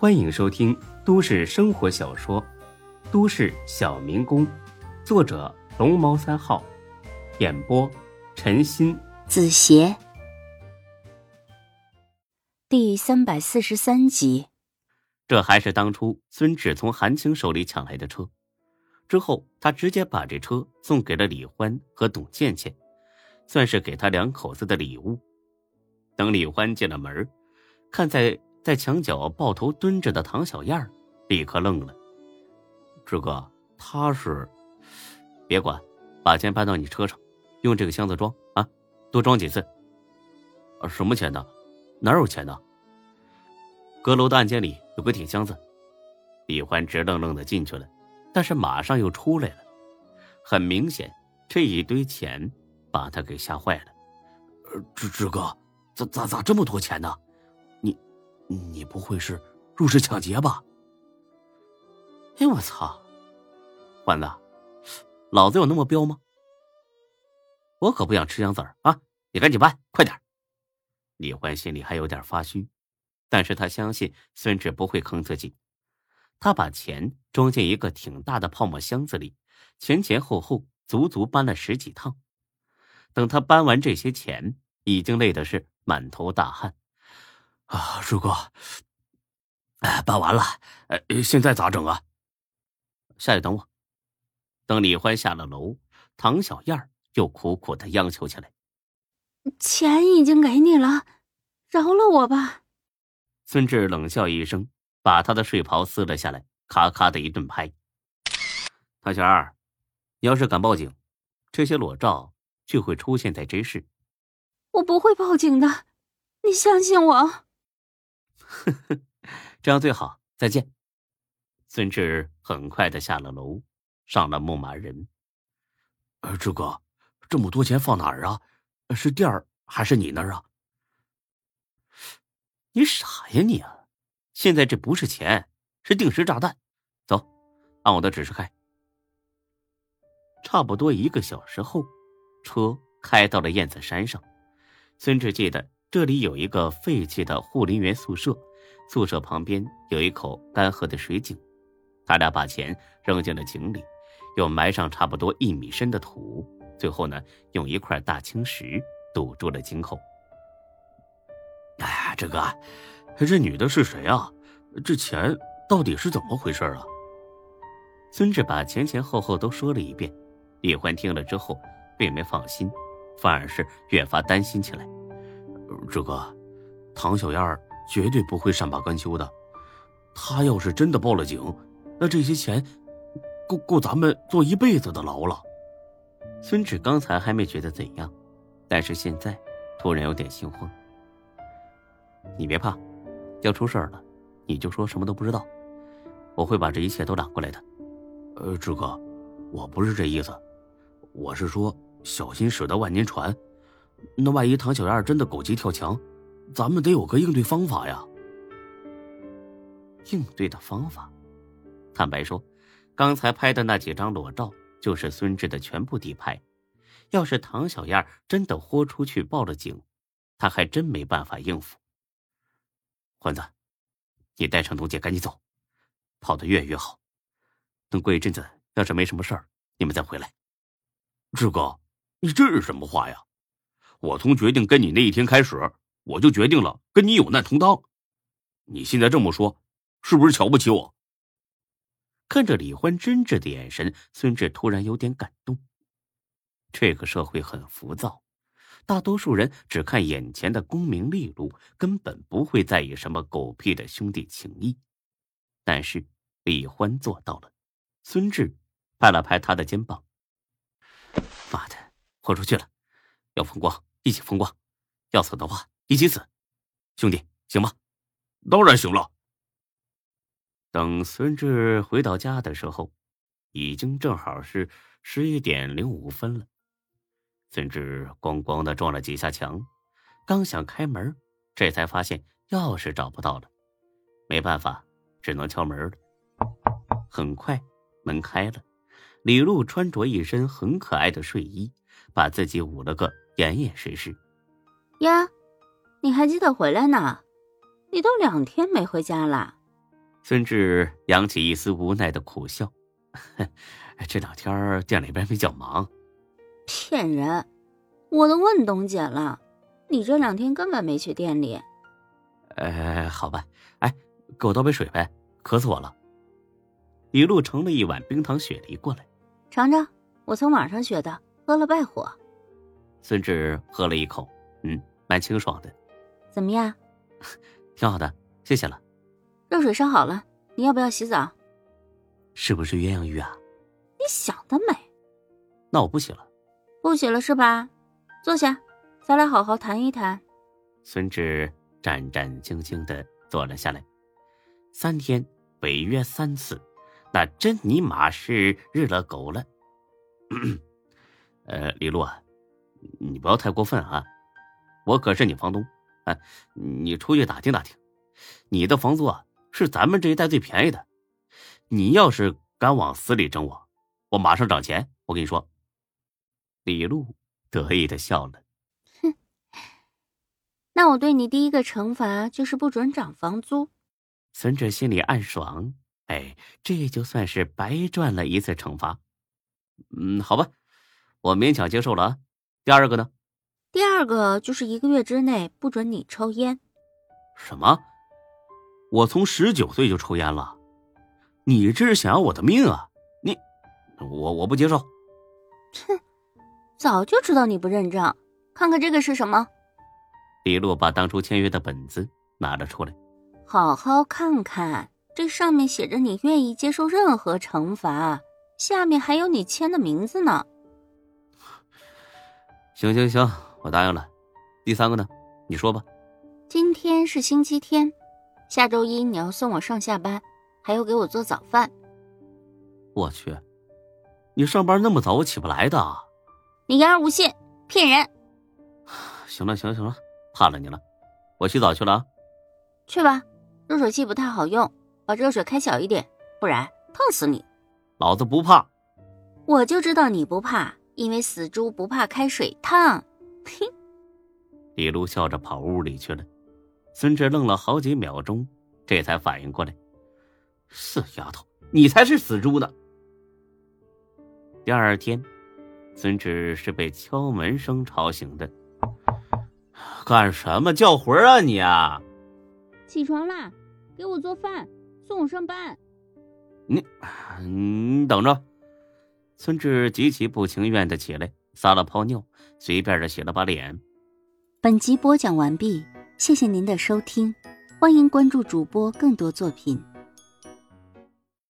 欢迎收听都市生活小说《都市小民工》，作者龙猫三号，演播陈鑫、子邪，第三百四十三集。这还是当初孙志从韩青手里抢来的车，之后他直接把这车送给了李欢和董倩倩，算是给他两口子的礼物。等李欢进了门，看在在墙角抱头蹲着的唐小燕立刻愣了。志哥，他是？别管，把钱搬到你车上，用这个箱子装啊，多装几次。什么钱呢？哪有钱呢？阁楼的暗间里有个铁箱子。李欢直愣愣的进去了，但是马上又出来了。很明显，这一堆钱把他给吓坏了。呃志志哥。咋咋咋这么多钱呢？你不会是入室抢劫吧？哎我操！欢子，老子有那么彪吗？我可不想吃香子儿啊！你赶紧搬，快点！李欢心里还有点发虚，但是他相信孙志不会坑自己。他把钱装进一个挺大的泡沫箱子里，前前后后足足搬了十几趟。等他搬完这些钱，已经累的是。满头大汗，啊，叔哥，哎，办完了，呃，现在咋整啊？下去等我。等李欢下了楼，唐小燕又苦苦的央求起来：“钱已经给你了，饶了我吧。”孙志冷笑一声，把他的睡袍撕了下来，咔咔的一顿拍。唐小燕，你要是敢报警，这些裸照就会出现在这市。我不会报警的，你相信我。呵呵，这样最好。再见。孙志很快的下了楼，上了牧马人。呃，志哥，这么多钱放哪儿啊？是店儿还是你那儿啊？你傻呀你啊！现在这不是钱，是定时炸弹。走，按我的指示开。差不多一个小时后，车开到了燕子山上。孙志记得这里有一个废弃的护林员宿舍，宿舍旁边有一口干涸的水井。他俩把钱扔进了井里，又埋上差不多一米深的土，最后呢，用一块大青石堵住了井口。哎，这个，这女的是谁啊？这钱到底是怎么回事啊？孙志把前前后后都说了一遍。李欢听了之后，并没放心。反而是越发担心起来。志哥，唐小燕绝对不会善罢甘休的。她要是真的报了警，那这些钱够够咱们坐一辈子的牢了。孙志刚才还没觉得怎样，但是现在突然有点心慌。你别怕，要出事了，你就说什么都不知道，我会把这一切都揽过来的。呃，志哥，我不是这意思，我是说。小心驶得万年船，那万一唐小燕真的狗急跳墙，咱们得有个应对方法呀。应对的方法，坦白说，刚才拍的那几张裸照就是孙志的全部底牌。要是唐小燕真的豁出去报了警，他还真没办法应付。欢子，你带上董姐赶紧走，跑得越远越好。等过一阵子，要是没什么事儿，你们再回来。志哥。你这是什么话呀？我从决定跟你那一天开始，我就决定了跟你有难同当。你现在这么说，是不是瞧不起我？看着李欢真挚的眼神，孙志突然有点感动。这个社会很浮躁，大多数人只看眼前的功名利禄，根本不会在意什么狗屁的兄弟情谊。但是李欢做到了。孙志拍了拍他的肩膀：“妈的！”豁出去了，要风光一起风光，要死的话一起死，兄弟行吗？当然行了。等孙志回到家的时候，已经正好是十一点零五分了。孙志咣咣的撞了几下墙，刚想开门，这才发现钥匙找不到了，没办法，只能敲门了。很快门开了，李璐穿着一身很可爱的睡衣。把自己捂了个严严实实。呀，你还记得回来呢？你都两天没回家了。孙志扬起一丝无奈的苦笑：“ 这两天店里边比较忙。”骗人！我都问董姐了，你这两天根本没去店里。呃，好吧，哎，给我倒杯水呗，渴死我了。李璐盛了一碗冰糖雪梨过来，尝尝，我从网上学的，喝了败火。孙志喝了一口，嗯，蛮清爽的。怎么样？挺好的，谢谢了。热水烧好了，你要不要洗澡？是不是鸳鸯浴啊？你想得美。那我不洗了。不洗了是吧？坐下，咱俩好好谈一谈。孙志战战兢兢的坐了下来。三天违约三次，那真尼玛是日了狗了。呃，李璐啊，你不要太过分啊！我可是你房东，哎，你出去打听打听，你的房租啊是咱们这一带最便宜的。你要是敢往死里整我，我马上涨钱。我跟你说。李璐得意的笑了，哼，那我对你第一个惩罚就是不准涨房租。孙志心里暗爽，哎，这就算是白赚了一次惩罚。嗯，好吧，我勉强接受了啊。第二个呢？第二个就是一个月之内不准你抽烟。什么？我从十九岁就抽烟了？你这是想要我的命啊？你，我我不接受。哼。早就知道你不认账，看看这个是什么？李洛把当初签约的本子拿了出来，好好看看，这上面写着你愿意接受任何惩罚，下面还有你签的名字呢。行行行，我答应了。第三个呢？你说吧。今天是星期天，下周一你要送我上下班，还要给我做早饭。我去，你上班那么早，我起不来的。你言而无信，骗人！行了行了行了，怕了你了，我洗澡去了啊。去吧，热水器不太好用，把热水开小一点，不然烫死你。老子不怕，我就知道你不怕，因为死猪不怕开水烫。嘿，李璐笑着跑屋里去了。孙志愣了好几秒钟，这才反应过来，死丫头，你才是死猪呢。第二天。孙志是被敲门声吵醒的。干什么叫魂啊你啊！起床啦，给我做饭，送我上班。你，你等着。孙志极其不情愿的起来，撒了泡尿，随便的洗了把脸。本集播讲完毕，谢谢您的收听，欢迎关注主播更多作品。